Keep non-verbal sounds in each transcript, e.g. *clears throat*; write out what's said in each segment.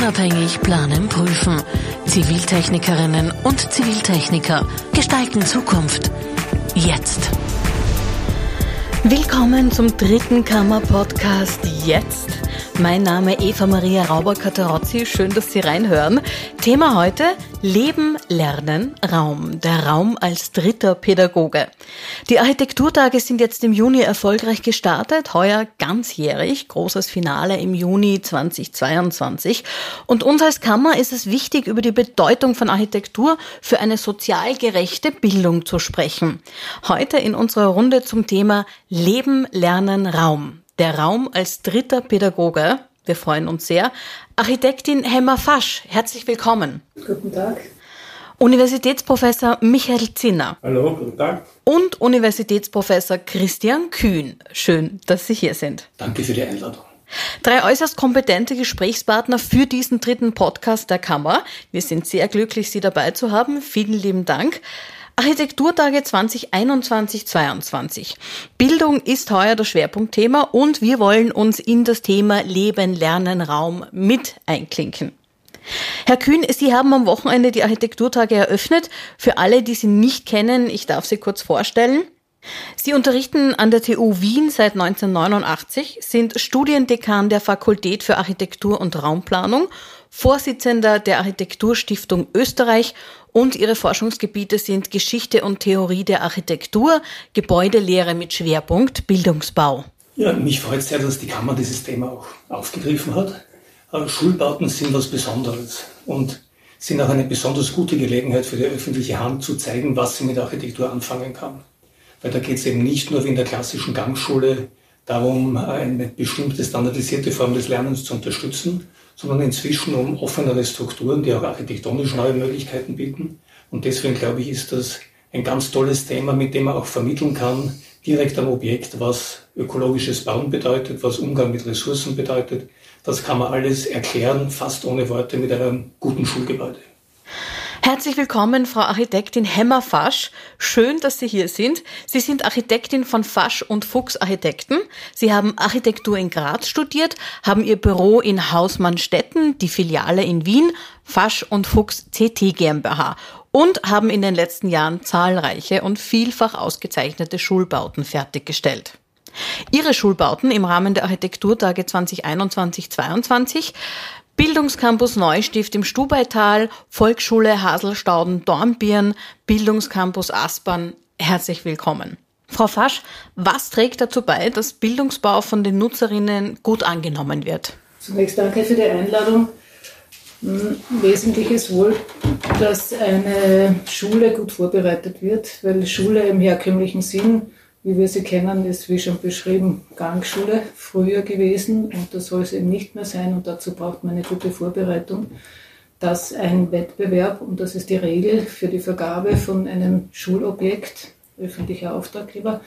Unabhängig planen, prüfen. Ziviltechnikerinnen und Ziviltechniker gestalten Zukunft. Jetzt. Willkommen zum dritten Kammer-Podcast Jetzt. Mein Name Eva Maria Rauber-Katarozzi. Schön, dass Sie reinhören. Thema heute Leben, Lernen, Raum. Der Raum als dritter Pädagoge. Die Architekturtage sind jetzt im Juni erfolgreich gestartet. Heuer ganzjährig. Großes Finale im Juni 2022. Und uns als Kammer ist es wichtig, über die Bedeutung von Architektur für eine sozial gerechte Bildung zu sprechen. Heute in unserer Runde zum Thema Leben, Lernen, Raum. Der Raum als dritter Pädagoge. Wir freuen uns sehr. Architektin Hemmer Fasch, herzlich willkommen. Guten Tag. Universitätsprofessor Michael Zinner. Hallo, guten Tag. Und Universitätsprofessor Christian Kühn. Schön, dass Sie hier sind. Danke für die Einladung. Drei äußerst kompetente Gesprächspartner für diesen dritten Podcast der Kammer. Wir sind sehr glücklich, Sie dabei zu haben. Vielen lieben Dank. Architekturtage 2021-22. Bildung ist heuer das Schwerpunktthema und wir wollen uns in das Thema Leben, Lernen, Raum mit einklinken. Herr Kühn, Sie haben am Wochenende die Architekturtage eröffnet. Für alle, die Sie nicht kennen, ich darf Sie kurz vorstellen. Sie unterrichten an der TU Wien seit 1989, sind Studiendekan der Fakultät für Architektur und Raumplanung, Vorsitzender der Architekturstiftung Österreich und ihre Forschungsgebiete sind Geschichte und Theorie der Architektur, Gebäudelehre mit Schwerpunkt Bildungsbau. Ja, mich freut sehr, dass die Kammer dieses Thema auch aufgegriffen hat. Aber Schulbauten sind was Besonderes und sind auch eine besonders gute Gelegenheit für die öffentliche Hand zu zeigen, was sie mit Architektur anfangen kann. Weil da geht es eben nicht nur wie in der klassischen Gangschule darum, eine bestimmte standardisierte Form des Lernens zu unterstützen, sondern inzwischen um offenere Strukturen, die auch architektonisch neue Möglichkeiten bieten. Und deswegen glaube ich, ist das ein ganz tolles Thema, mit dem man auch vermitteln kann, direkt am Objekt, was ökologisches Bauen bedeutet, was Umgang mit Ressourcen bedeutet. Das kann man alles erklären, fast ohne Worte, mit einem guten Schulgebäude. Herzlich willkommen, Frau Architektin Hemmer Fasch. Schön, dass Sie hier sind. Sie sind Architektin von Fasch und Fuchs Architekten. Sie haben Architektur in Graz studiert, haben Ihr Büro in Hausmannstetten, die Filiale in Wien, Fasch und Fuchs CT GmbH und haben in den letzten Jahren zahlreiche und vielfach ausgezeichnete Schulbauten fertiggestellt. Ihre Schulbauten im Rahmen der Architekturtage 2021-22 Bildungscampus Neustift im Stubaital, Volksschule Haselstauden Dornbirn, Bildungscampus Aspern. Herzlich willkommen. Frau Fasch, was trägt dazu bei, dass Bildungsbau von den Nutzerinnen gut angenommen wird? Zunächst danke für die Einladung. Hm, wesentlich ist wohl, dass eine Schule gut vorbereitet wird, weil Schule im herkömmlichen Sinn wie wir sie kennen, ist, wie schon beschrieben, Gangschule früher gewesen und das soll es eben nicht mehr sein und dazu braucht man eine gute Vorbereitung, dass ein Wettbewerb, und das ist die Regel für die Vergabe von einem Schulobjekt, öffentlicher Auftraggeber,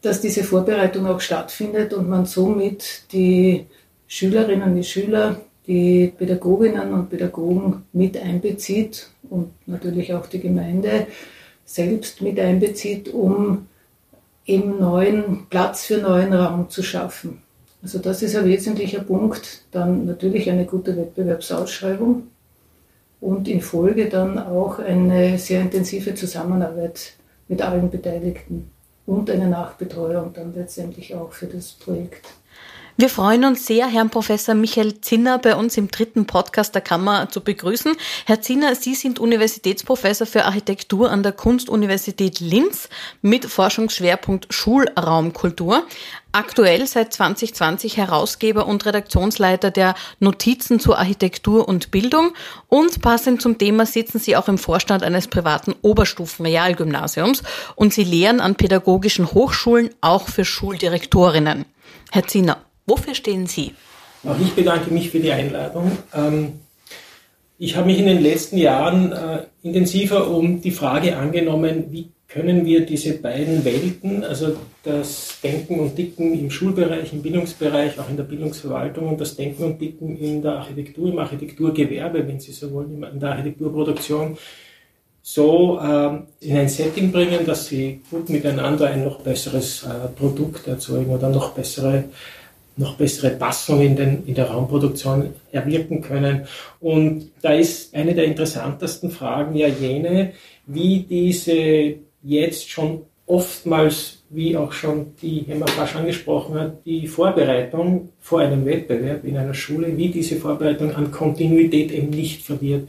dass diese Vorbereitung auch stattfindet und man somit die Schülerinnen, die Schüler, die Pädagoginnen und Pädagogen mit einbezieht und natürlich auch die Gemeinde selbst mit einbezieht, um eben neuen Platz für neuen Raum zu schaffen. Also das ist ein wesentlicher Punkt. Dann natürlich eine gute Wettbewerbsausschreibung und in Folge dann auch eine sehr intensive Zusammenarbeit mit allen Beteiligten und eine Nachbetreuung dann letztendlich auch für das Projekt. Wir freuen uns sehr, Herrn Professor Michael Zinner bei uns im dritten Podcast der Kammer zu begrüßen. Herr Zinner, Sie sind Universitätsprofessor für Architektur an der Kunstuniversität Linz mit Forschungsschwerpunkt Schulraumkultur. Aktuell seit 2020 Herausgeber und Redaktionsleiter der Notizen zur Architektur und Bildung und passend zum Thema sitzen Sie auch im Vorstand eines privaten Oberstufenrealgymnasiums und Sie lehren an pädagogischen Hochschulen auch für Schuldirektorinnen. Herr Zinner, Wofür stehen Sie? Auch ich bedanke mich für die Einladung. Ähm, ich habe mich in den letzten Jahren äh, intensiver um die Frage angenommen, wie können wir diese beiden Welten, also das Denken und Dicken im Schulbereich, im Bildungsbereich, auch in der Bildungsverwaltung und das Denken und Dicken in der Architektur, im Architekturgewerbe, wenn Sie so wollen, in der Architekturproduktion, so äh, in ein Setting bringen, dass sie gut miteinander ein noch besseres äh, Produkt erzeugen oder noch bessere noch bessere Passung in, den, in der Raumproduktion erwirken können. Und da ist eine der interessantesten Fragen ja jene, wie diese jetzt schon oftmals, wie auch schon die Emma Fasch angesprochen hat, die Vorbereitung vor einem Wettbewerb in einer Schule, wie diese Vorbereitung an Kontinuität eben nicht verliert.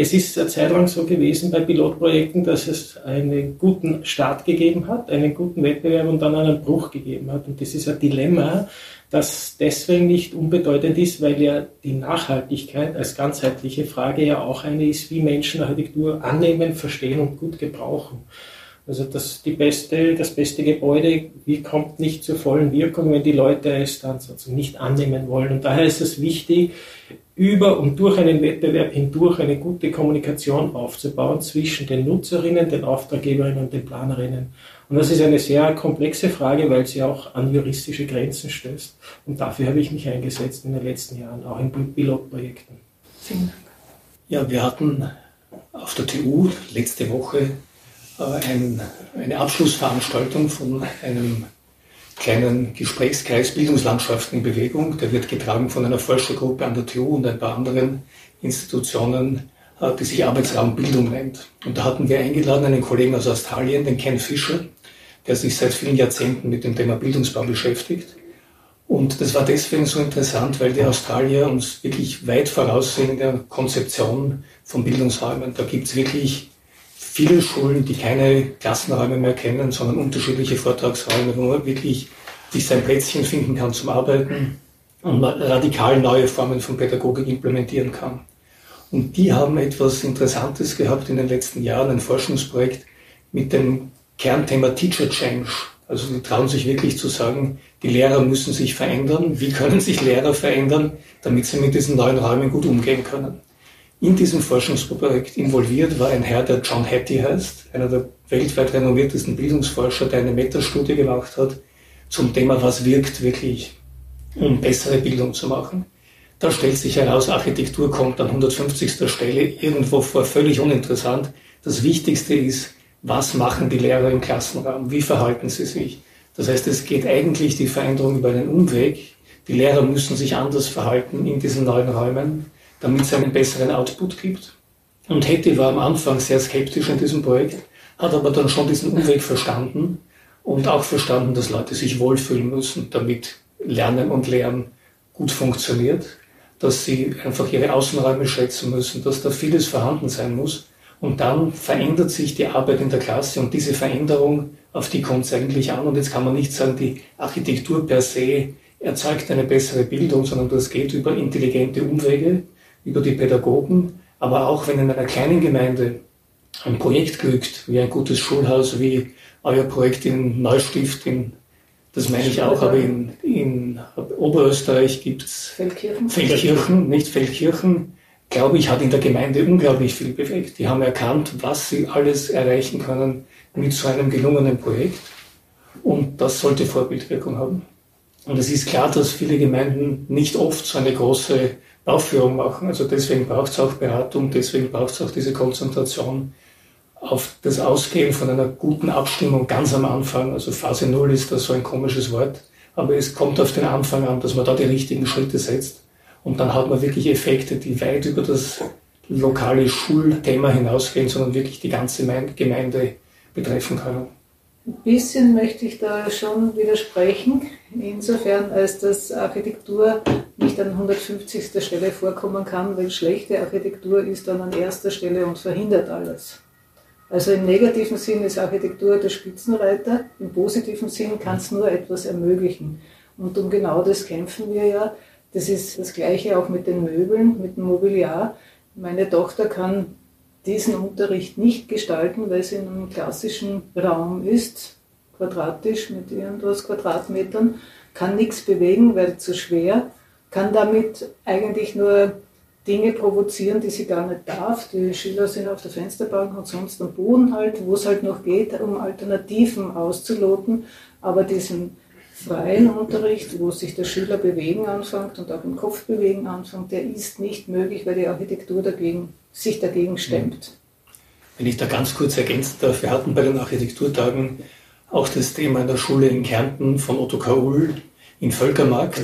Es ist eine Zeit lang so gewesen bei Pilotprojekten, dass es einen guten Start gegeben hat, einen guten Wettbewerb und dann einen Bruch gegeben hat. Und das ist ein Dilemma, das deswegen nicht unbedeutend ist, weil ja die Nachhaltigkeit als ganzheitliche Frage ja auch eine ist, wie Menschen Architektur annehmen, verstehen und gut gebrauchen. Also das, die beste, das beste Gebäude wie kommt nicht zur vollen Wirkung, wenn die Leute es dann sozusagen nicht annehmen wollen. Und daher ist es wichtig, über und durch einen Wettbewerb hindurch eine gute Kommunikation aufzubauen zwischen den Nutzerinnen, den Auftraggeberinnen und den Planerinnen. Und das ist eine sehr komplexe Frage, weil sie auch an juristische Grenzen stößt. Und dafür habe ich mich eingesetzt in den letzten Jahren, auch in Pilotprojekten. Vielen Dank. Ja, wir hatten auf der TU letzte Woche ein, eine Abschlussveranstaltung von einem kleinen Gesprächskreis Bildungslandschaften in Bewegung. Der wird getragen von einer Forschergruppe an der TU und ein paar anderen Institutionen, äh, die sich Arbeitsraum Bildung nennt. Und da hatten wir eingeladen einen Kollegen aus Australien, den Ken Fischer, der sich seit vielen Jahrzehnten mit dem Thema Bildungsbau beschäftigt. Und das war deswegen so interessant, weil die Australier uns wirklich weit voraussehen in der Konzeption von Bildungsräumen. Da gibt es wirklich viele Schulen, die keine Klassenräume mehr kennen, sondern unterschiedliche Vortragsräume, wo man wirklich sich sein Plätzchen finden kann zum Arbeiten und radikal neue Formen von Pädagogik implementieren kann. Und die haben etwas Interessantes gehabt in den letzten Jahren, ein Forschungsprojekt mit dem Kernthema Teacher Change. Also die trauen sich wirklich zu sagen, die Lehrer müssen sich verändern. Wie können sich Lehrer verändern, damit sie mit diesen neuen Räumen gut umgehen können? In diesem Forschungsprojekt involviert war ein Herr, der John Hattie heißt, einer der weltweit renommiertesten Bildungsforscher, der eine Metastudie gemacht hat zum Thema, was wirkt wirklich, um bessere Bildung zu machen. Da stellt sich heraus, Architektur kommt an 150. Stelle irgendwo vor, völlig uninteressant. Das Wichtigste ist, was machen die Lehrer im Klassenraum? Wie verhalten sie sich? Das heißt, es geht eigentlich die Veränderung über einen Umweg. Die Lehrer müssen sich anders verhalten in diesen neuen Räumen damit es einen besseren Output gibt. Und Hetty war am Anfang sehr skeptisch in diesem Projekt, hat aber dann schon diesen Umweg verstanden und auch verstanden, dass Leute sich wohlfühlen müssen, damit Lernen und Lehren gut funktioniert, dass sie einfach ihre Außenräume schätzen müssen, dass da vieles vorhanden sein muss. Und dann verändert sich die Arbeit in der Klasse und diese Veränderung, auf die kommt es eigentlich an. Und jetzt kann man nicht sagen, die Architektur per se erzeugt eine bessere Bildung, sondern das geht über intelligente Umwege, über die Pädagogen, aber auch wenn in einer kleinen Gemeinde ein Projekt glückt, wie ein gutes Schulhaus, wie euer Projekt in Neustift, in, das meine ich auch, aber in, in Oberösterreich gibt es Feldkirchen. Feldkirchen, nicht Feldkirchen, glaube ich, hat in der Gemeinde unglaublich viel bewegt. Die haben erkannt, was sie alles erreichen können mit so einem gelungenen Projekt. Und das sollte Vorbildwirkung haben. Und es ist klar, dass viele Gemeinden nicht oft so eine große Aufführung machen. Also deswegen braucht es auch Beratung, deswegen braucht es auch diese Konzentration auf das Ausgehen von einer guten Abstimmung ganz am Anfang. Also Phase Null ist da so ein komisches Wort, aber es kommt auf den Anfang an, dass man da die richtigen Schritte setzt. Und dann hat man wirklich Effekte, die weit über das lokale Schulthema hinausgehen, sondern wirklich die ganze Gemeinde betreffen können. Ein bisschen möchte ich da schon widersprechen, insofern als dass Architektur nicht an 150. Stelle vorkommen kann, weil schlechte Architektur ist dann an erster Stelle und verhindert alles. Also im negativen Sinn ist Architektur der Spitzenreiter, im positiven Sinn kann es nur etwas ermöglichen. Und um genau das kämpfen wir ja. Das ist das Gleiche auch mit den Möbeln, mit dem Mobiliar. Meine Tochter kann diesen Unterricht nicht gestalten, weil sie in einem klassischen Raum ist, quadratisch mit irgendwas Quadratmetern, kann nichts bewegen, weil zu schwer, kann damit eigentlich nur Dinge provozieren, die sie gar nicht darf. Die Schüler sind auf der Fensterbank und sonst am Boden halt, wo es halt noch geht, um Alternativen auszuloten. Aber diesen freien Unterricht, wo sich der Schüler bewegen anfängt und auch im Kopf bewegen anfängt, der ist nicht möglich, weil die Architektur dagegen sich dagegen stemmt. Wenn ich da ganz kurz ergänzen darf, wir hatten bei den Architekturtagen auch das Thema in der Schule in Kärnten von Otto Kaul, in Völkermarkt.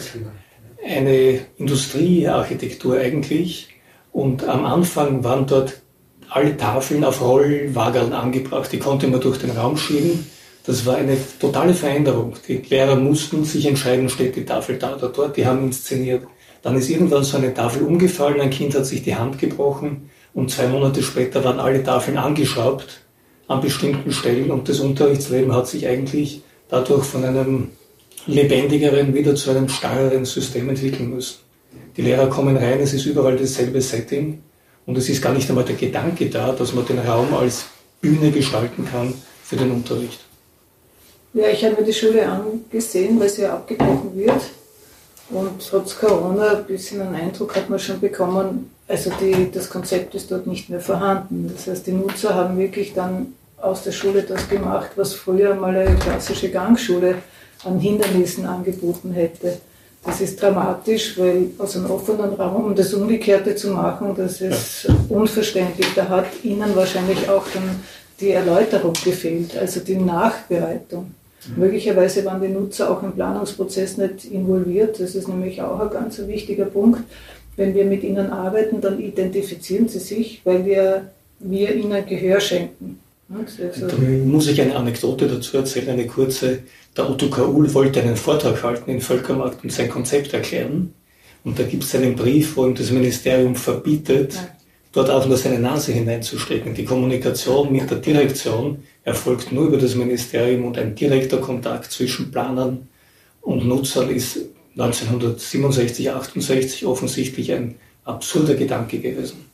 Eine Industriearchitektur eigentlich. Und am Anfang waren dort alle Tafeln auf Rollwagen angebracht. Die konnte man durch den Raum schieben. Das war eine totale Veränderung. Die Lehrer mussten sich entscheiden, steht die Tafel da oder dort. Die haben inszeniert. Dann ist irgendwann so eine Tafel umgefallen, ein Kind hat sich die Hand gebrochen und zwei Monate später waren alle Tafeln angeschraubt an bestimmten Stellen und das Unterrichtsleben hat sich eigentlich dadurch von einem lebendigeren wieder zu einem starreren System entwickeln müssen. Die Lehrer kommen rein, es ist überall dasselbe Setting und es ist gar nicht einmal der Gedanke da, dass man den Raum als Bühne gestalten kann für den Unterricht. Ja, ich habe mir die Schule angesehen, weil sie ja abgebrochen wird. Und trotz Corona ein bisschen einen Eindruck hat man schon bekommen, also die, das Konzept ist dort nicht mehr vorhanden. Das heißt, die Nutzer haben wirklich dann aus der Schule das gemacht, was früher mal eine klassische Gangschule an Hindernissen angeboten hätte. Das ist dramatisch, weil aus einem offenen Raum, um das Umgekehrte zu machen, das ist unverständlich. Da hat Ihnen wahrscheinlich auch dann die Erläuterung gefehlt, also die Nachbereitung. Möglicherweise waren die Nutzer auch im Planungsprozess nicht involviert. Das ist nämlich auch ein ganz wichtiger Punkt. Wenn wir mit ihnen arbeiten, dann identifizieren sie sich, weil wir, wir ihnen Gehör schenken. Also da muss ich eine Anekdote dazu erzählen, eine kurze. Der Otto Kaul wollte einen Vortrag halten in Völkermarkt und sein Konzept erklären. Und da gibt es einen Brief, wo ihm das Ministerium verbietet, ja. Dort auch nur seine Nase hineinzustecken. Die Kommunikation mit der Direktion erfolgt nur über das Ministerium und ein direkter Kontakt zwischen Planern und Nutzern ist 1967, 68 offensichtlich ein absurder Gedanke gewesen.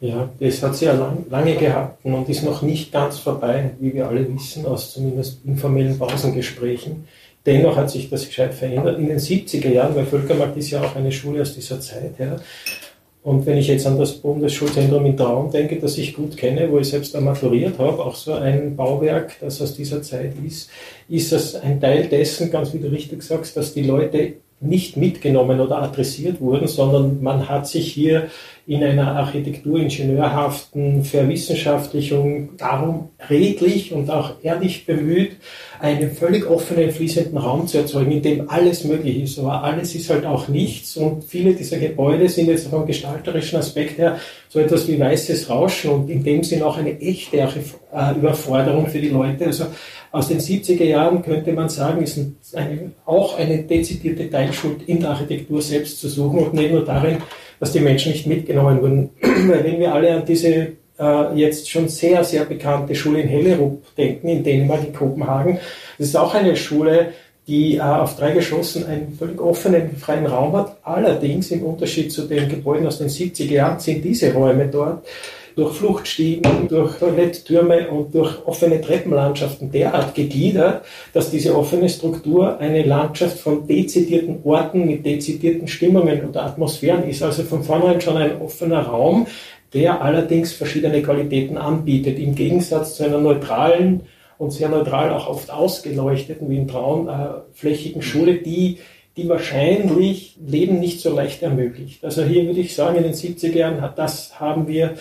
Ja, das hat sie ja lang, lange gehabt und ist noch nicht ganz vorbei, wie wir alle wissen, aus zumindest informellen Pausengesprächen. Dennoch hat sich das gescheit verändert. In den 70er Jahren, weil Völkermarkt ist ja auch eine Schule aus dieser Zeit, ja, und wenn ich jetzt an das Bundesschulzentrum in Traun denke, das ich gut kenne, wo ich selbst maturiert habe, auch so ein Bauwerk, das aus dieser Zeit ist, ist das ein Teil dessen, ganz wie du richtig sagst, dass die Leute nicht mitgenommen oder adressiert wurden, sondern man hat sich hier in einer architekturingenieurhaften Verwissenschaftlichung darum redlich und auch ehrlich bemüht, einen völlig offenen, fließenden Raum zu erzeugen, in dem alles möglich ist. Aber alles ist halt auch nichts und viele dieser Gebäude sind jetzt vom gestalterischen Aspekt her so etwas wie weißes Rauschen und in dem Sinn auch eine echte äh, Überforderung für die Leute. Also aus den 70er Jahren könnte man sagen, ist eine, auch eine dezidierte Teilschuld in der Architektur selbst zu suchen und nicht nur darin, dass die Menschen nicht mitgenommen wurden. *clears throat* Weil wenn wir alle an diese äh, jetzt schon sehr, sehr bekannte Schule in Hellerup denken, in Dänemark, in Kopenhagen, das ist auch eine Schule, die äh, auf drei Geschossen einen völlig offenen, freien Raum hat. Allerdings im Unterschied zu den Gebäuden aus den 70er Jahren sind diese Räume dort durch Fluchtstiegen, durch Toiletttürme und durch offene Treppenlandschaften derart gegliedert, dass diese offene Struktur eine Landschaft von dezidierten Orten mit dezidierten Stimmungen und Atmosphären ist. Also von vornherein schon ein offener Raum, der allerdings verschiedene Qualitäten anbietet, im Gegensatz zu einer neutralen und sehr neutral auch oft ausgeleuchteten, wie in Traun, äh, flächigen Schule, die die wahrscheinlich Leben nicht so leicht ermöglicht. Also hier würde ich sagen, in den 70er Jahren, das haben wir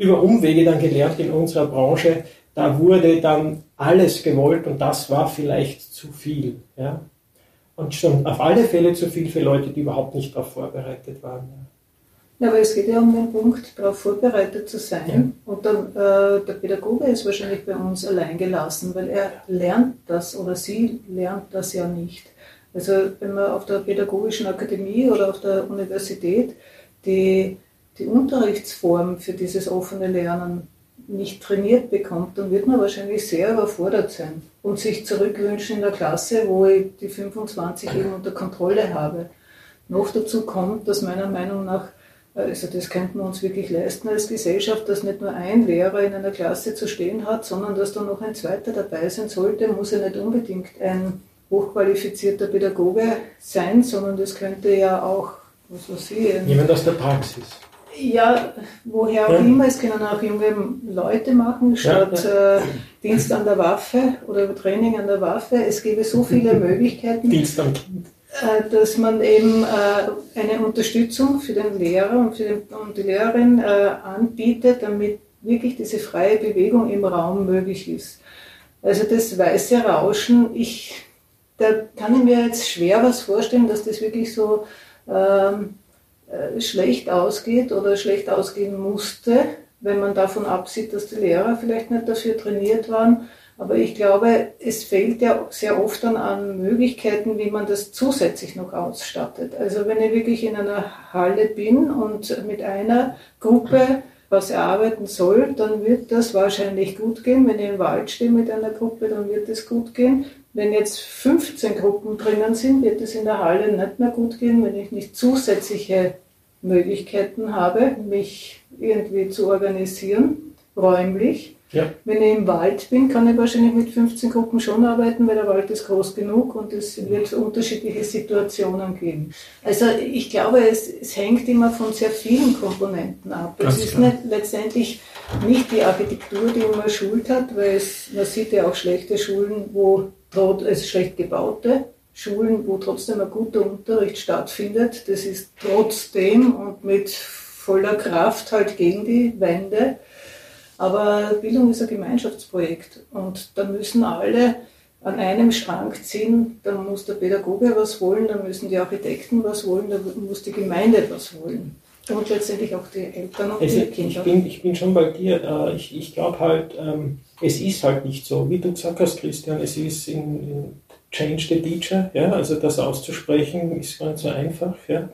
über Umwege dann gelernt in unserer Branche, da wurde dann alles gewollt und das war vielleicht zu viel. Ja? Und schon auf alle Fälle zu viel für Leute, die überhaupt nicht darauf vorbereitet waren. Ja. aber es geht ja um den Punkt, darauf vorbereitet zu sein. Ja. Und dann, äh, der Pädagoge ist wahrscheinlich bei uns allein gelassen, weil er lernt das oder sie lernt das ja nicht. Also wenn man auf der Pädagogischen Akademie oder auf der Universität die die Unterrichtsform für dieses offene Lernen nicht trainiert bekommt, dann wird man wahrscheinlich sehr überfordert sein und sich zurückwünschen in der Klasse, wo ich die 25 eben unter Kontrolle habe. Noch dazu kommt, dass meiner Meinung nach, also das könnten wir uns wirklich leisten als Gesellschaft, dass nicht nur ein Lehrer in einer Klasse zu stehen hat, sondern dass da noch ein zweiter dabei sein sollte, muss ja nicht unbedingt ein hochqualifizierter Pädagoge sein, sondern das könnte ja auch, was weiß ich, jemand aus der Praxis ja, woher auch ja. immer. Es können auch junge Leute machen, statt ja. äh, Dienst an der Waffe oder Training an der Waffe. Es gäbe so viele *laughs* Möglichkeiten. Dienst am Kind. Äh, dass man eben äh, eine Unterstützung für den Lehrer und, für den, und die Lehrerin äh, anbietet, damit wirklich diese freie Bewegung im Raum möglich ist. Also das weiße Rauschen, ich da kann ich mir jetzt schwer was vorstellen, dass das wirklich so ähm, äh, schlecht ausgeht oder schlecht ausgehen musste, wenn man davon absieht, dass die Lehrer vielleicht nicht dafür trainiert waren. Aber ich glaube, es fehlt ja sehr oft dann an Möglichkeiten, wie man das zusätzlich noch ausstattet. Also wenn ich wirklich in einer Halle bin und mit einer Gruppe was erarbeiten soll, dann wird das wahrscheinlich gut gehen. Wenn ich im Wald stehe mit einer Gruppe, dann wird es gut gehen. Wenn jetzt 15 Gruppen drinnen sind, wird es in der Halle nicht mehr gut gehen, wenn ich nicht zusätzliche Möglichkeiten habe, mich irgendwie zu organisieren, räumlich. Ja. Wenn ich im Wald bin, kann ich wahrscheinlich mit 15 Gruppen schon arbeiten, weil der Wald ist groß genug und es wird unterschiedliche Situationen geben. Also ich glaube, es, es hängt immer von sehr vielen Komponenten ab. Ganz es ist nicht, letztendlich nicht die Architektur, die immer schult hat, weil es, man sieht ja auch schlechte Schulen, wo also schlecht gebaute Schulen, wo trotzdem ein guter Unterricht stattfindet. Das ist trotzdem und mit voller Kraft halt gegen die Wände. Aber Bildung ist ein Gemeinschaftsprojekt und da müssen alle an einem Schrank ziehen, dann muss der Pädagoge was wollen, dann müssen die Architekten was wollen, dann muss die Gemeinde was wollen. Und letztendlich auch die Eltern und also die Kinder. Ich bin, ich bin schon bei dir. Äh, ich, ich glaube halt, ähm, es ist halt nicht so, wie du gesagt hast, Christian, es ist in, in Change the Teacher, ja, also das auszusprechen ist gar nicht so einfach. Ja.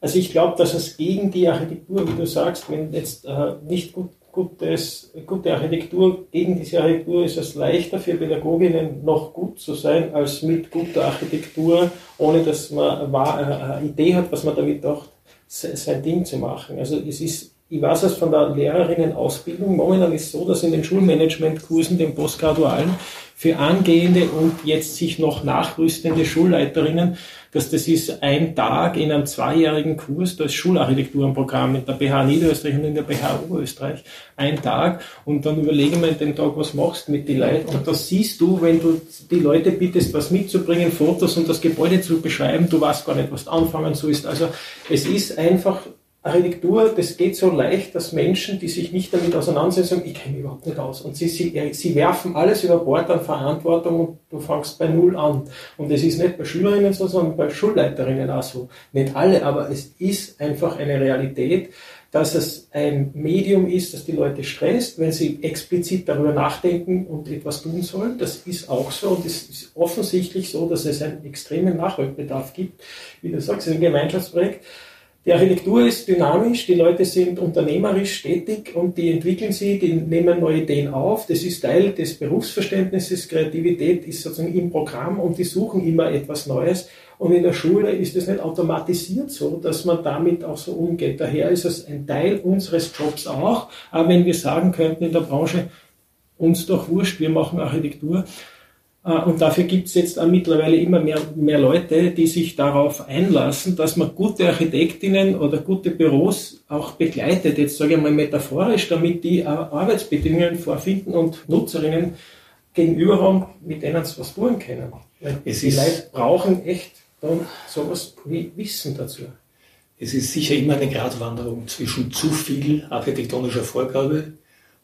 Also ich glaube, dass es gegen die Architektur, wie du sagst, wenn jetzt äh, nicht gut gutes, gute Architektur, gegen diese Architektur ist es leichter für Pädagoginnen noch gut zu sein, als mit guter Architektur, ohne dass man eine Idee hat, was man damit auch sein Ding zu machen. Also es ist, ich weiß es von der Lehrerinnenausbildung, momentan ist es so, dass in den Schulmanagementkursen, den postgradualen, für angehende und jetzt sich noch nachrüstende Schulleiterinnen, dass das ist ein Tag in einem zweijährigen Kurs, da ist Schularchitekturenprogramm in der BH Niederösterreich und in der BH Oberösterreich, ein Tag. Und dann überlegen wir in dem Tag, was machst mit den Leuten? Und das siehst du, wenn du die Leute bittest, was mitzubringen, Fotos und das Gebäude zu beschreiben, du weißt gar nicht, was du anfangen sollst. Also es ist einfach Architektur, das geht so leicht, dass Menschen, die sich nicht damit auseinandersetzen, ich kenne mich überhaupt nicht aus. Und sie, sie, sie werfen alles über Bord an Verantwortung und du fängst bei Null an. Und es ist nicht bei Schülerinnen so, sondern bei Schulleiterinnen auch so. Nicht alle, aber es ist einfach eine Realität, dass es ein Medium ist, das die Leute stresst, wenn sie explizit darüber nachdenken und etwas tun sollen. Das ist auch so und es ist offensichtlich so, dass es einen extremen Nachholbedarf gibt. Wie du sagst, es ist ein Gemeinschaftsprojekt. Die Architektur ist dynamisch, die Leute sind unternehmerisch tätig und die entwickeln sie, die nehmen neue Ideen auf. Das ist Teil des Berufsverständnisses. Kreativität ist sozusagen im Programm und die suchen immer etwas Neues. Und in der Schule ist es nicht automatisiert so, dass man damit auch so umgeht. Daher ist es ein Teil unseres Jobs auch. Aber wenn wir sagen könnten in der Branche, uns doch wurscht, wir machen Architektur, und dafür gibt es jetzt auch mittlerweile immer mehr, mehr Leute, die sich darauf einlassen, dass man gute Architektinnen oder gute Büros auch begleitet, jetzt sage ich mal metaphorisch, damit die Arbeitsbedingungen vorfinden und Nutzerinnen gegenüber haben, mit denen sie was tun können. Weil es die Leute brauchen echt dann sowas wie Wissen dazu. Es ist sicher immer eine Gratwanderung zwischen zu viel architektonischer Vorgabe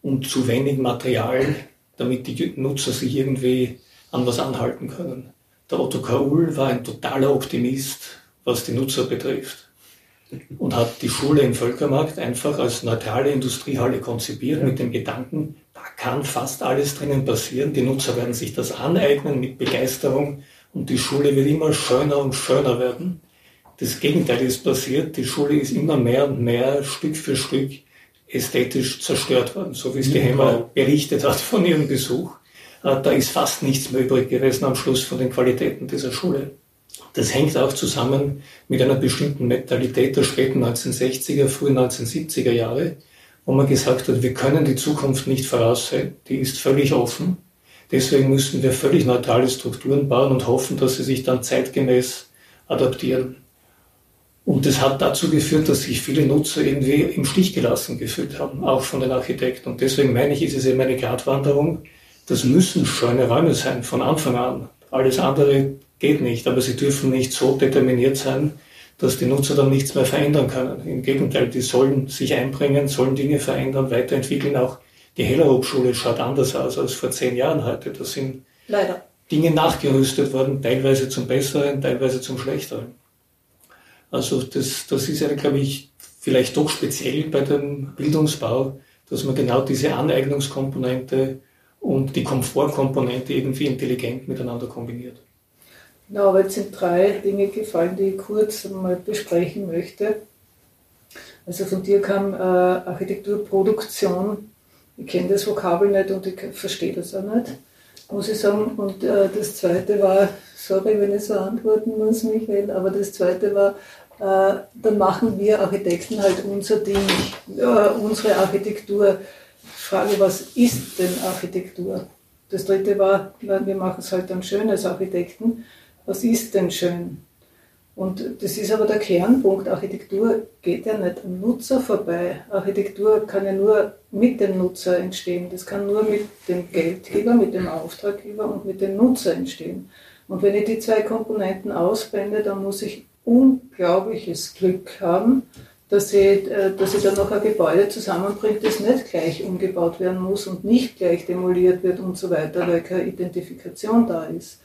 und zu wenig Material, damit die Nutzer sich irgendwie an was anhalten können. Der Otto Kaul war ein totaler Optimist, was die Nutzer betrifft und hat die Schule im Völkermarkt einfach als neutrale Industriehalle konzipiert ja. mit dem Gedanken, da kann fast alles drinnen passieren, die Nutzer werden sich das aneignen mit Begeisterung und die Schule wird immer schöner und schöner werden. Das Gegenteil ist passiert, die Schule ist immer mehr und mehr Stück für Stück ästhetisch zerstört worden, so wie es die Hemmer berichtet hat von ihrem Besuch. Äh, da ist fast nichts mehr übrig gewesen am Schluss von den Qualitäten dieser Schule. Das hängt auch zusammen mit einer bestimmten Mentalität der späten 1960er, frühen 1970er Jahre, wo man gesagt hat, wir können die Zukunft nicht voraussehen, die ist völlig offen. Deswegen müssen wir völlig neutrale Strukturen bauen und hoffen, dass sie sich dann zeitgemäß adaptieren. Und das hat dazu geführt, dass sich viele Nutzer irgendwie im Stich gelassen gefühlt haben, auch von den Architekten. Und deswegen meine ich, ist es eben eine Gratwanderung, das müssen schöne Räume sein von Anfang an. Alles andere geht nicht, aber sie dürfen nicht so determiniert sein, dass die Nutzer dann nichts mehr verändern können. Im Gegenteil, die sollen sich einbringen, sollen Dinge verändern, weiterentwickeln. Auch die Heller Hochschule schaut anders aus als vor zehn Jahren heute. Das sind Leider. Dinge nachgerüstet worden, teilweise zum Besseren, teilweise zum Schlechteren. Also das, das ist ja, glaube ich, vielleicht doch speziell bei dem Bildungsbau, dass man genau diese Aneignungskomponente und die Komfortkomponente irgendwie intelligent miteinander kombiniert. Na, aber jetzt sind drei Dinge gefallen, die ich kurz mal besprechen möchte. Also von dir kam äh, Architekturproduktion. Ich kenne das Vokabel nicht und ich verstehe das auch nicht, muss ich sagen. Und äh, das zweite war, sorry, wenn ich so antworten muss, Michael, aber das zweite war, äh, dann machen wir Architekten halt unser Ding, äh, unsere Architektur. Frage, was ist denn Architektur? Das dritte war, wir machen es halt dann schön als Architekten. Was ist denn schön? Und das ist aber der Kernpunkt. Architektur geht ja nicht am Nutzer vorbei. Architektur kann ja nur mit dem Nutzer entstehen. Das kann nur mit dem Geldgeber, mit dem Auftraggeber und mit dem Nutzer entstehen. Und wenn ich die zwei Komponenten ausblende, dann muss ich unglaubliches Glück haben, dass sie, äh, dass sie dann noch ein Gebäude zusammenbringt, das nicht gleich umgebaut werden muss und nicht gleich demoliert wird und so weiter, weil keine Identifikation da ist.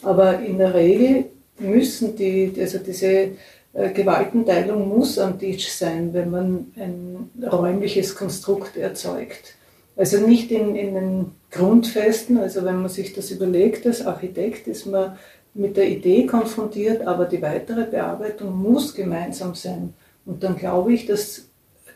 Aber in der Regel müssen die, also diese äh, Gewaltenteilung muss am Tisch sein, wenn man ein räumliches Konstrukt erzeugt. Also nicht in, in den Grundfesten, also wenn man sich das überlegt als Architekt, ist man mit der Idee konfrontiert, aber die weitere Bearbeitung muss gemeinsam sein. Und dann glaube ich, dass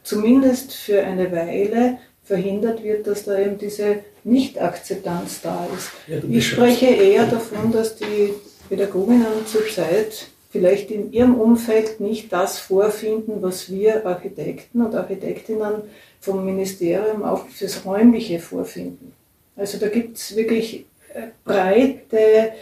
zumindest für eine Weile verhindert wird, dass da eben diese Nicht-Akzeptanz da ist. Ja, ich spreche eher davon, dass die Pädagoginnen zurzeit vielleicht in ihrem Umfeld nicht das vorfinden, was wir Architekten und Architektinnen vom Ministerium auch fürs Räumliche vorfinden. Also da gibt es wirklich äh, breite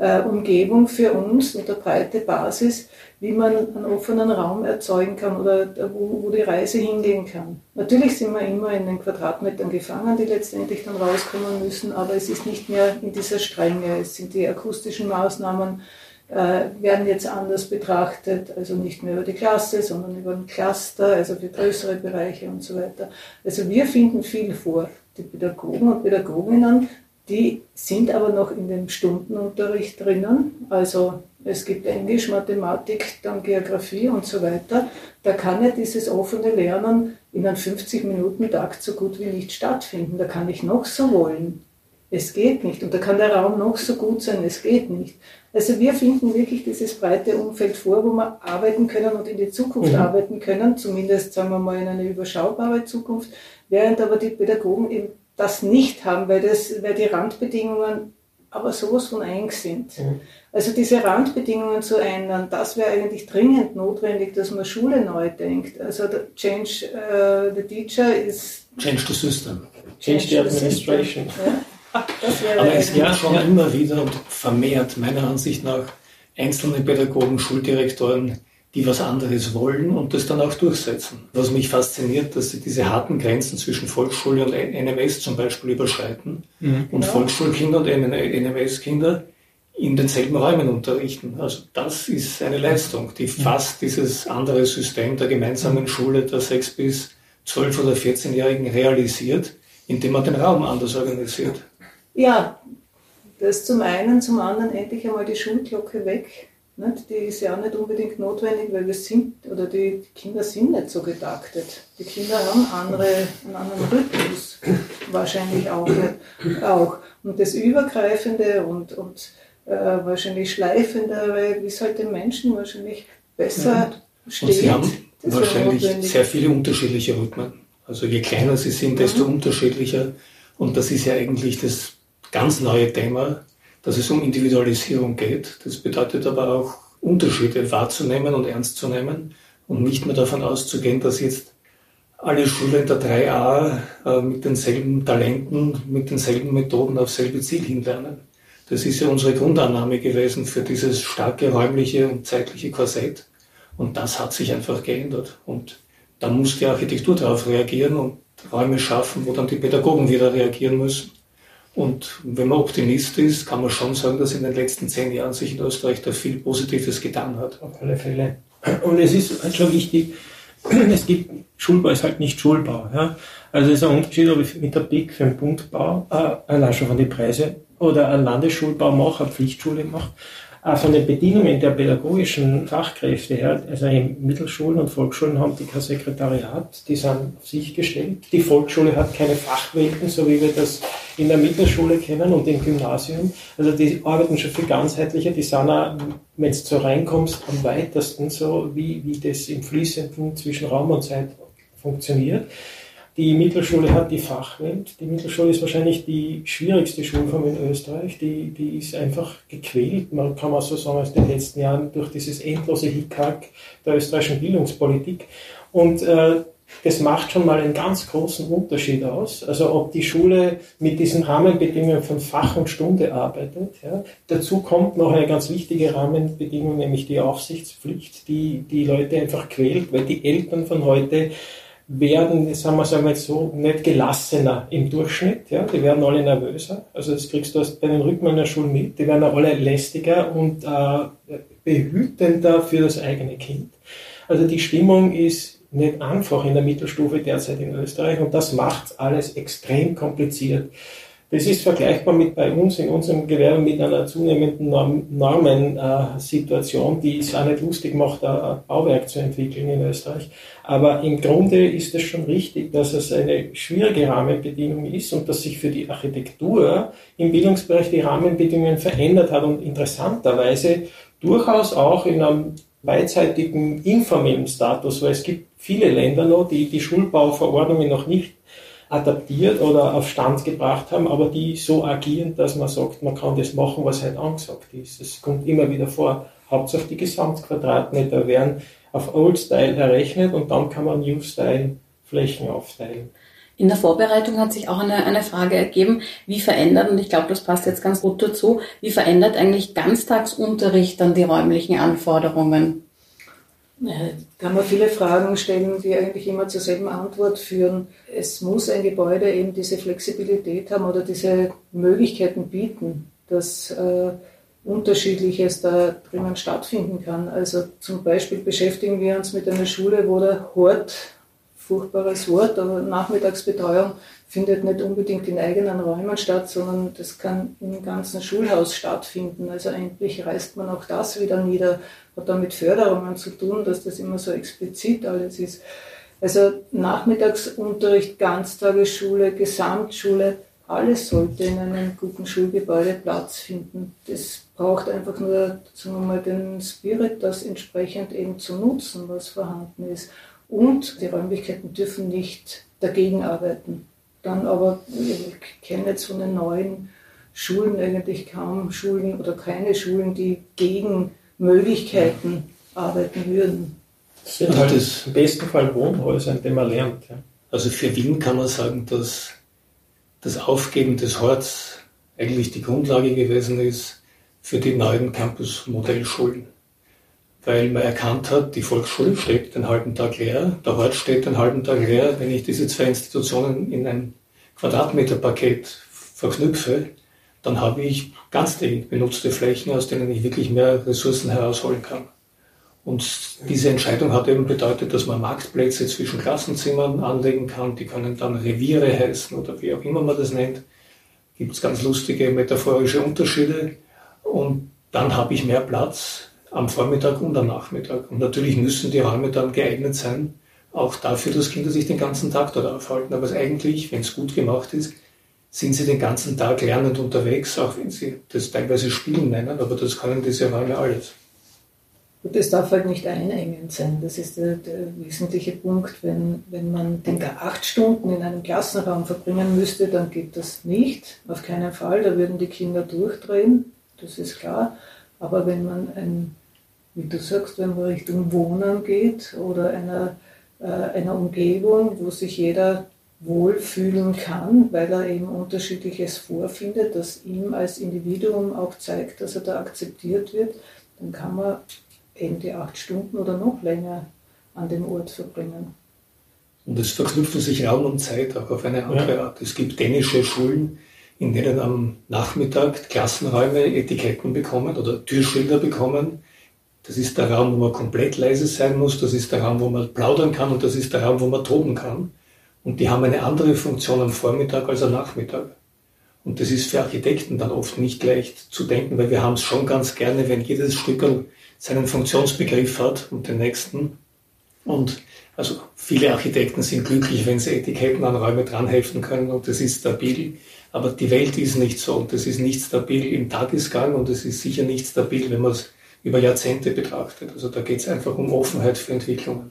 äh, Umgebung für uns und eine breite Basis, wie man einen offenen Raum erzeugen kann oder wo, wo die Reise hingehen kann. Natürlich sind wir immer in den Quadratmetern gefangen, die letztendlich dann rauskommen müssen, aber es ist nicht mehr in dieser Strenge. Es sind die akustischen Maßnahmen, äh, werden jetzt anders betrachtet, also nicht mehr über die Klasse, sondern über ein Cluster, also für größere Bereiche und so weiter. Also wir finden viel vor. Die Pädagogen und Pädagoginnen die sind aber noch in dem Stundenunterricht drinnen. Also es gibt Englisch, Mathematik, dann Geografie und so weiter. Da kann ja dieses offene Lernen in einem 50-Minuten-Takt so gut wie nicht stattfinden. Da kann ich noch so wollen. Es geht nicht. Und da kann der Raum noch so gut sein. Es geht nicht. Also wir finden wirklich dieses breite Umfeld vor, wo wir arbeiten können und in die Zukunft mhm. arbeiten können. Zumindest, sagen wir mal, in eine überschaubare Zukunft. Während aber die Pädagogen eben das nicht haben, weil, das, weil die Randbedingungen aber sowas von eng sind. Mhm. Also diese Randbedingungen zu ändern, das wäre eigentlich dringend notwendig, dass man Schule neu denkt. Also Change uh, the Teacher ist... Change the System. Change, the Administration. Ja? *laughs* Aber es gibt schon ja. immer wieder und vermehrt, meiner Ansicht nach, einzelne Pädagogen, Schuldirektoren, die was anderes wollen und das dann auch durchsetzen. Was mich fasziniert, dass sie diese harten Grenzen zwischen Volksschule und NMS zum Beispiel überschreiten mhm. und ja. Volksschulkinder und NMS-Kinder in denselben Räumen unterrichten. Also das ist eine Leistung, die fast dieses andere System der gemeinsamen Schule der 6 bis 12 oder 14-Jährigen realisiert, indem man den Raum anders organisiert. Ja, das zum einen, zum anderen endlich einmal die Schulglocke weg nicht? Die ist ja auch nicht unbedingt notwendig, weil wir sind, oder die Kinder sind nicht so getaktet. Die Kinder haben andere, einen anderen Rhythmus wahrscheinlich auch. auch. Und das Übergreifende und, und äh, wahrscheinlich Schleifendere, wie es halt den Menschen wahrscheinlich besser ja. steht. Und sie haben wahrscheinlich sehr viele unterschiedliche Rhythmen. Also je kleiner sie sind, desto mhm. unterschiedlicher. Und das ist ja eigentlich das ganz neue Thema dass es um Individualisierung geht. Das bedeutet aber auch, Unterschiede wahrzunehmen und ernst zu nehmen und nicht mehr davon auszugehen, dass jetzt alle Schüler in der 3a äh, mit denselben Talenten, mit denselben Methoden auf selbe Ziel hinlernen. Das ist ja unsere Grundannahme gewesen für dieses starke räumliche und zeitliche Korsett. Und das hat sich einfach geändert. Und da muss die Architektur darauf reagieren und Räume schaffen, wo dann die Pädagogen wieder reagieren müssen. Und wenn man Optimist ist, kann man schon sagen, dass in den letzten zehn Jahren sich in Österreich da viel Positives getan hat. Auf alle Fälle. Und es ist halt schon wichtig, es gibt, Schulbau ist halt nicht Schulbau. Ja? Also es ist ein Unterschied, ob ich mit der BIC für einen Punktbau, äh, allein schon von den Preisen, oder einen Landesschulbau mache, eine Pflichtschule mache, von den Bedingungen der pädagogischen Fachkräfte her, also in Mittelschulen und Volksschulen haben die kein Sekretariat, die sind auf sich gestellt. Die Volksschule hat keine Fachwelten, so wie wir das in der Mittelschule kennen und im Gymnasium. Also die arbeiten schon viel ganzheitlicher, die sind auch, wenn du so reinkommst, am weitesten so, wie, wie das im Fließenden zwischen Raum und Zeit funktioniert. Die Mittelschule hat die Fachwelt. Die Mittelschule ist wahrscheinlich die schwierigste Schulform in Österreich. Die, die ist einfach gequält. Man kann mal so sagen, aus den letzten Jahren durch dieses endlose Hickhack der österreichischen Bildungspolitik. Und äh, das macht schon mal einen ganz großen Unterschied aus. Also ob die Schule mit diesen Rahmenbedingungen von Fach und Stunde arbeitet. Ja. Dazu kommt noch eine ganz wichtige Rahmenbedingung, nämlich die Aufsichtspflicht, die die Leute einfach quält, weil die Eltern von heute werden, sagen wir es einmal so, nicht gelassener im Durchschnitt. Ja? Die werden alle nervöser. Also das kriegst du bei den Rückmeldungen schon mit. Die werden alle lästiger und äh, behütender für das eigene Kind. Also die Stimmung ist nicht einfach in der Mittelstufe derzeit in Österreich und das macht alles extrem kompliziert. Das ist vergleichbar mit bei uns in unserem Gewerbe mit einer zunehmenden Normensituation, äh, die es auch nicht lustig macht, ein Bauwerk zu entwickeln in Österreich. Aber im Grunde ist es schon richtig, dass es eine schwierige Rahmenbedingung ist und dass sich für die Architektur im Bildungsbereich die Rahmenbedingungen verändert hat und interessanterweise durchaus auch in einem beidseitigen informellen Status, weil es gibt viele Länder noch, die die Schulbauverordnungen noch nicht adaptiert oder auf Stand gebracht haben, aber die so agieren, dass man sagt, man kann das machen, was halt angesagt ist. Es kommt immer wieder vor. Hauptsache die Gesamtquadratmeter werden auf Old Style errechnet und dann kann man New Style Flächen aufteilen. In der Vorbereitung hat sich auch eine, eine Frage ergeben, wie verändert, und ich glaube, das passt jetzt ganz gut dazu, wie verändert eigentlich Ganztagsunterricht dann die räumlichen Anforderungen? Kann man viele Fragen stellen, die eigentlich immer zur selben Antwort führen. Es muss ein Gebäude eben diese Flexibilität haben oder diese Möglichkeiten bieten, dass äh, Unterschiedliches da drinnen stattfinden kann. Also zum Beispiel beschäftigen wir uns mit einer Schule, wo der Hort, furchtbares Wort, aber Nachmittagsbetreuung findet nicht unbedingt in eigenen Räumen statt, sondern das kann im ganzen Schulhaus stattfinden. Also endlich reißt man auch das wieder nieder hat dann mit Förderungen zu tun, dass das immer so explizit alles ist. Also Nachmittagsunterricht, Ganztagesschule, Gesamtschule, alles sollte in einem guten Schulgebäude Platz finden. Das braucht einfach nur sagen mal, den Spirit, das entsprechend eben zu nutzen, was vorhanden ist. Und die Räumlichkeiten dürfen nicht dagegen arbeiten. Dann aber, ich kenne jetzt von den neuen Schulen eigentlich kaum Schulen oder keine Schulen, die gegen Möglichkeiten arbeiten würden. Das sind halt das im besten Fall Wohnhäuser, in denen man lernt. Ja. Also für Wien kann man sagen, dass das Aufgeben des Horts eigentlich die Grundlage gewesen ist für die neuen Campus-Modellschulen. Weil man erkannt hat, die Volksschule steht den halben Tag leer, der Hort steht den halben Tag leer. Wenn ich diese zwei Institutionen in ein Quadratmeterpaket verknüpfe, dann habe ich ganz die benutzte Flächen, aus denen ich wirklich mehr Ressourcen herausholen kann. Und diese Entscheidung hat eben bedeutet, dass man Marktplätze zwischen Klassenzimmern anlegen kann. Die können dann Reviere heißen oder wie auch immer man das nennt. Gibt es ganz lustige metaphorische Unterschiede. Und dann habe ich mehr Platz am Vormittag und am Nachmittag. Und natürlich müssen die Räume dann geeignet sein, auch dafür, dass Kinder sich den ganzen Tag dort aufhalten. Aber eigentlich, wenn es gut gemacht ist, sind sie den ganzen Tag lernend unterwegs, auch wenn sie das teilweise Spielen nennen, aber das können diese Räume alles. Und es darf halt nicht einengend sein. Das ist der, der, wesentliche Punkt. Wenn, wenn man denke, acht Stunden in einem Klassenraum verbringen müsste, dann geht das nicht. Auf keinen Fall. Da würden die Kinder durchdrehen. Das ist klar. Aber wenn man ein, wie du sagst, wenn man Richtung Wohnen geht oder einer, äh, einer Umgebung, wo sich jeder wohlfühlen kann, weil er eben unterschiedliches vorfindet, das ihm als Individuum auch zeigt, dass er da akzeptiert wird, dann kann man eben die acht Stunden oder noch länger an dem Ort verbringen. Und es verknüpfen sich Raum und Zeit auch auf eine andere ja. Art. Es gibt dänische Schulen, in denen am Nachmittag Klassenräume Etiketten bekommen oder Türschilder bekommen. Das ist der Raum, wo man komplett leise sein muss, das ist der Raum, wo man plaudern kann und das ist der Raum, wo man toben kann. Und die haben eine andere Funktion am Vormittag als am Nachmittag. Und das ist für Architekten dann oft nicht leicht zu denken, weil wir haben es schon ganz gerne, wenn jedes Stück seinen Funktionsbegriff hat und den nächsten. Und also viele Architekten sind glücklich, wenn sie Etiketten an Räume dranheften können und das ist stabil. Aber die Welt ist nicht so und das ist nicht stabil im Tagesgang und es ist sicher nicht stabil, wenn man es über Jahrzehnte betrachtet. Also da geht es einfach um Offenheit für Entwicklungen.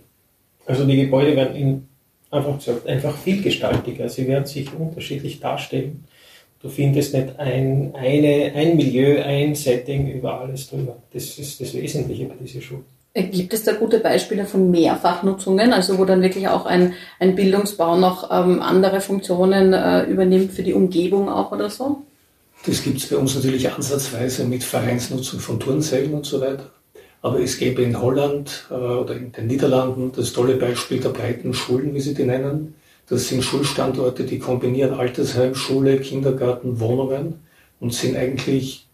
Also die Gebäude werden in, einfach gesagt, einfach vielgestaltiger. Sie werden sich unterschiedlich darstellen. Du findest nicht ein, eine, ein Milieu, ein Setting über alles drüber. Das ist das Wesentliche bei dieser Schule. Äh, gibt es da gute Beispiele von Mehrfachnutzungen, also wo dann wirklich auch ein, ein Bildungsbau noch ähm, andere Funktionen äh, übernimmt für die Umgebung auch oder so? Das gibt es bei uns natürlich ansatzweise mit Vereinsnutzung von Turnsälen und so weiter. Aber es gäbe in Holland äh, oder in den Niederlanden das tolle Beispiel der breiten Schulen, wie sie die nennen. Das sind Schulstandorte, die kombinieren Altersheim, Schule, Kindergarten, Wohnungen und sind eigentlich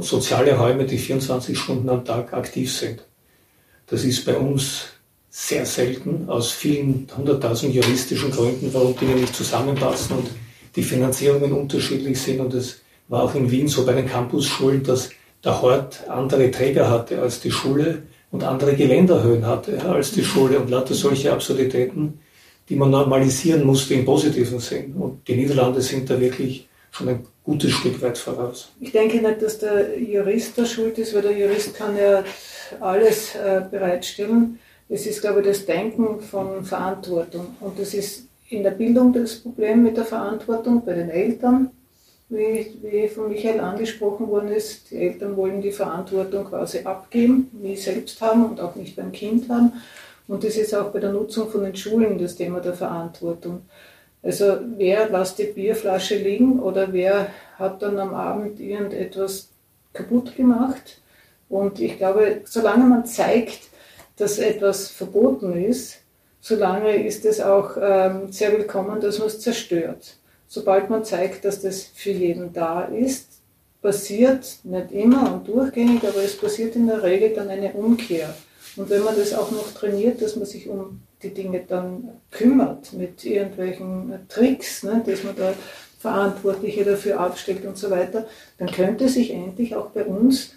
soziale Räume, die 24 Stunden am Tag aktiv sind. Das ist bei uns sehr selten aus vielen hunderttausend juristischen Gründen, warum Dinge nicht zusammenpassen und die Finanzierungen unterschiedlich sind. Und es war auch in Wien so bei den Campusschulen, dass der Hort andere Träger hatte als die Schule und andere Geländerhöhen hatte als die Schule und lauter solche Absurditäten, die man normalisieren musste im positiven Sinn. Und die Niederlande sind da wirklich schon ein gutes Stück weit voraus. Ich denke nicht, dass der Jurist da schuld ist, weil der Jurist kann ja alles äh, bereitstellen. Es ist, glaube ich, das Denken von Verantwortung. Und das ist in der Bildung das Problem mit der Verantwortung bei den Eltern, wie, wie von Michael angesprochen worden ist. Die Eltern wollen die Verantwortung quasi abgeben, nie selbst haben und auch nicht beim Kind haben. Und das ist auch bei der Nutzung von den Schulen das Thema der Verantwortung. Also wer lässt die Bierflasche liegen oder wer hat dann am Abend irgendetwas kaputt gemacht? Und ich glaube, solange man zeigt, dass etwas verboten ist, solange ist es auch ähm, sehr willkommen, dass man es zerstört. Sobald man zeigt, dass das für jeden da ist, passiert nicht immer und durchgängig, aber es passiert in der Regel dann eine Umkehr. Und wenn man das auch noch trainiert, dass man sich um die Dinge dann kümmert mit irgendwelchen Tricks, ne, dass man da Verantwortliche dafür abstellt und so weiter, dann könnte sich endlich auch bei uns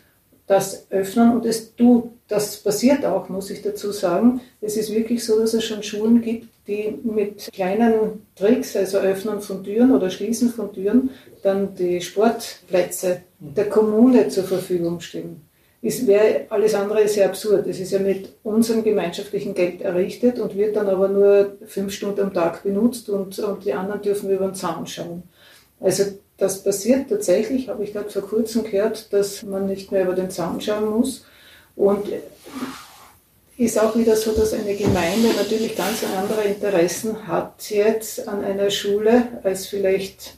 das öffnen und es tut, das passiert auch, muss ich dazu sagen. Es ist wirklich so, dass es schon Schulen gibt, die mit kleinen Tricks, also Öffnen von Türen oder Schließen von Türen, dann die Sportplätze der Kommune zur Verfügung stellen. Es wäre alles andere sehr absurd. Es ist ja mit unserem gemeinschaftlichen Geld errichtet und wird dann aber nur fünf Stunden am Tag benutzt und, und die anderen dürfen über den Zaun schauen. Also das passiert tatsächlich, habe ich gerade vor kurzem gehört, dass man nicht mehr über den Zaun schauen muss. Und ist auch wieder so, dass eine Gemeinde natürlich ganz andere Interessen hat jetzt an einer Schule als vielleicht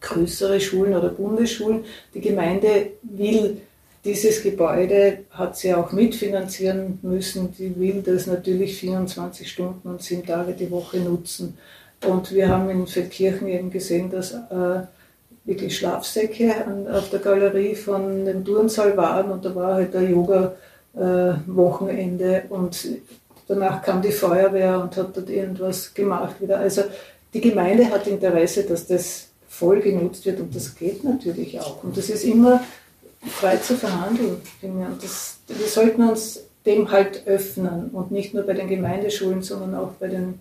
größere Schulen oder Bundesschulen. Die Gemeinde will dieses Gebäude, hat sie auch mitfinanzieren müssen. Die will das natürlich 24 Stunden und sieben Tage die Woche nutzen. Und wir haben in Feldkirchen eben gesehen, dass äh, wirklich Schlafsäcke an, auf der Galerie von dem Turnsaal waren und da war halt ein Yoga-Wochenende äh, und danach kam die Feuerwehr und hat dort irgendwas gemacht wieder. Also die Gemeinde hat Interesse, dass das voll genutzt wird und das geht natürlich auch. Und das ist immer frei zu verhandeln. Und das, wir sollten uns dem halt öffnen und nicht nur bei den Gemeindeschulen, sondern auch bei den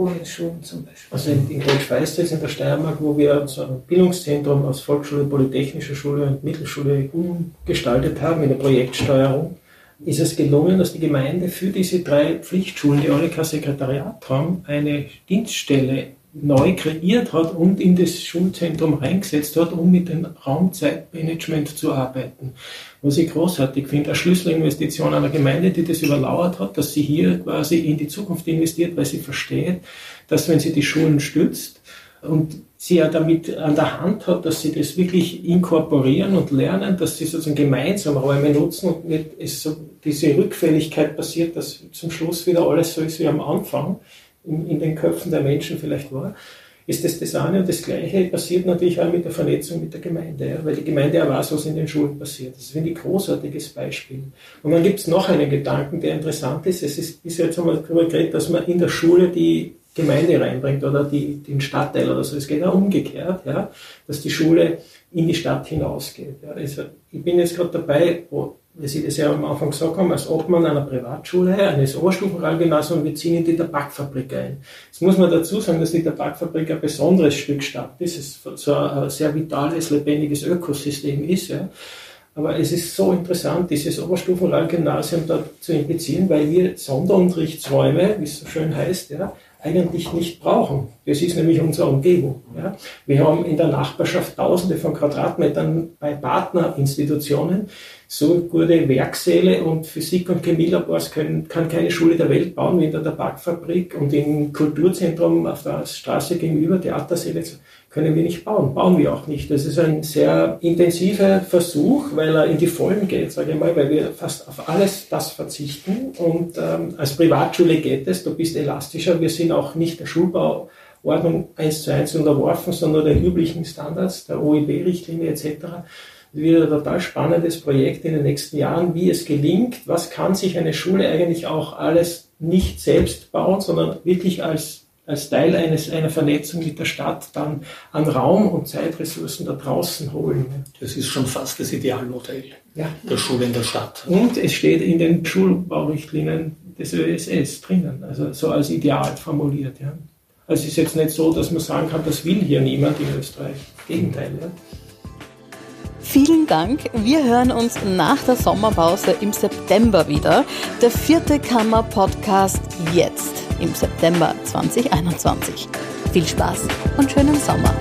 Bundesschulen zum Beispiel. Also in, in Goldschweiz, in der Steiermark, wo wir so ein Bildungszentrum aus Volksschule, Polytechnischer Schule und Mittelschule umgestaltet haben in der Projektsteuerung, ist es gelungen, dass die Gemeinde für diese drei Pflichtschulen, die alle kein Sekretariat haben, eine Dienststelle neu kreiert hat und in das Schulzentrum reingesetzt hat, um mit dem Raumzeitmanagement zu arbeiten. Was ich großartig finde, eine Schlüsselinvestition einer Gemeinde, die das überlauert hat, dass sie hier quasi in die Zukunft investiert, weil sie versteht, dass wenn sie die Schulen stützt und sie ja damit an der Hand hat, dass sie das wirklich inkorporieren und lernen, dass sie sozusagen gemeinsam Räume nutzen und nicht es so diese Rückfälligkeit passiert, dass zum Schluss wieder alles so ist wie am Anfang in, in den Köpfen der Menschen vielleicht war, ist das das eine. Und das Gleiche passiert natürlich auch mit der Vernetzung mit der Gemeinde, ja, weil die Gemeinde auch weiß, was in den Schulen passiert. Das finde ich ein großartiges Beispiel. Und dann gibt es noch einen Gedanken, der interessant ist. Es ist bis jetzt einmal darüber geredet, dass man in der Schule die Gemeinde reinbringt oder die, den Stadtteil oder so. Es geht auch umgekehrt, ja, dass die Schule in die Stadt hinausgeht. Ja. Also ich bin jetzt gerade dabei, wo, wie Sie das ja am Anfang gesagt haben, als Obmann einer Privatschule, eines Oberstufenrealgymnasiums, wir ziehen in die Tabakfabrik ein. Jetzt muss man dazu sagen, dass die Tabakfabrik ein besonderes Stück Stadt ist, es so ein sehr vitales, lebendiges Ökosystem ist. Ja. Aber es ist so interessant, dieses Oberstufenrealgymnasium da zu infizieren, weil wir Sonderunterrichtsräume, wie es so schön heißt, ja, eigentlich nicht brauchen. Das ist nämlich unsere Umgebung. Ja. Wir haben in der Nachbarschaft Tausende von Quadratmetern bei Partnerinstitutionen so gute Werksäle und Physik- und Chemielabors können, kann keine Schule der Welt bauen wie in der Tabakfabrik und im Kulturzentrum auf der Straße gegenüber, Theatersäle, können wir nicht bauen. Bauen wir auch nicht. Das ist ein sehr intensiver Versuch, weil er in die Vollen geht, sage ich mal, weil wir fast auf alles das verzichten. Und ähm, als Privatschule geht es, du bist elastischer. Wir sind auch nicht der Schulbauordnung eins zu eins unterworfen, sondern den üblichen Standards, der OIB-Richtlinie etc wieder ein total spannendes Projekt in den nächsten Jahren, wie es gelingt, was kann sich eine Schule eigentlich auch alles nicht selbst bauen, sondern wirklich als, als Teil eines, einer Vernetzung mit der Stadt dann an Raum und Zeitressourcen da draußen holen. Das ist schon fast das Idealmodell ja. der Schule in der Stadt. Und es steht in den Schulbaurichtlinien des ÖSS drinnen, also so als Ideal formuliert. Ja. Also es ist jetzt nicht so, dass man sagen kann, das will hier niemand in Österreich. Gegenteil. Ja. Vielen Dank. Wir hören uns nach der Sommerpause im September wieder. Der vierte Kammer-Podcast jetzt im September 2021. Viel Spaß und schönen Sommer.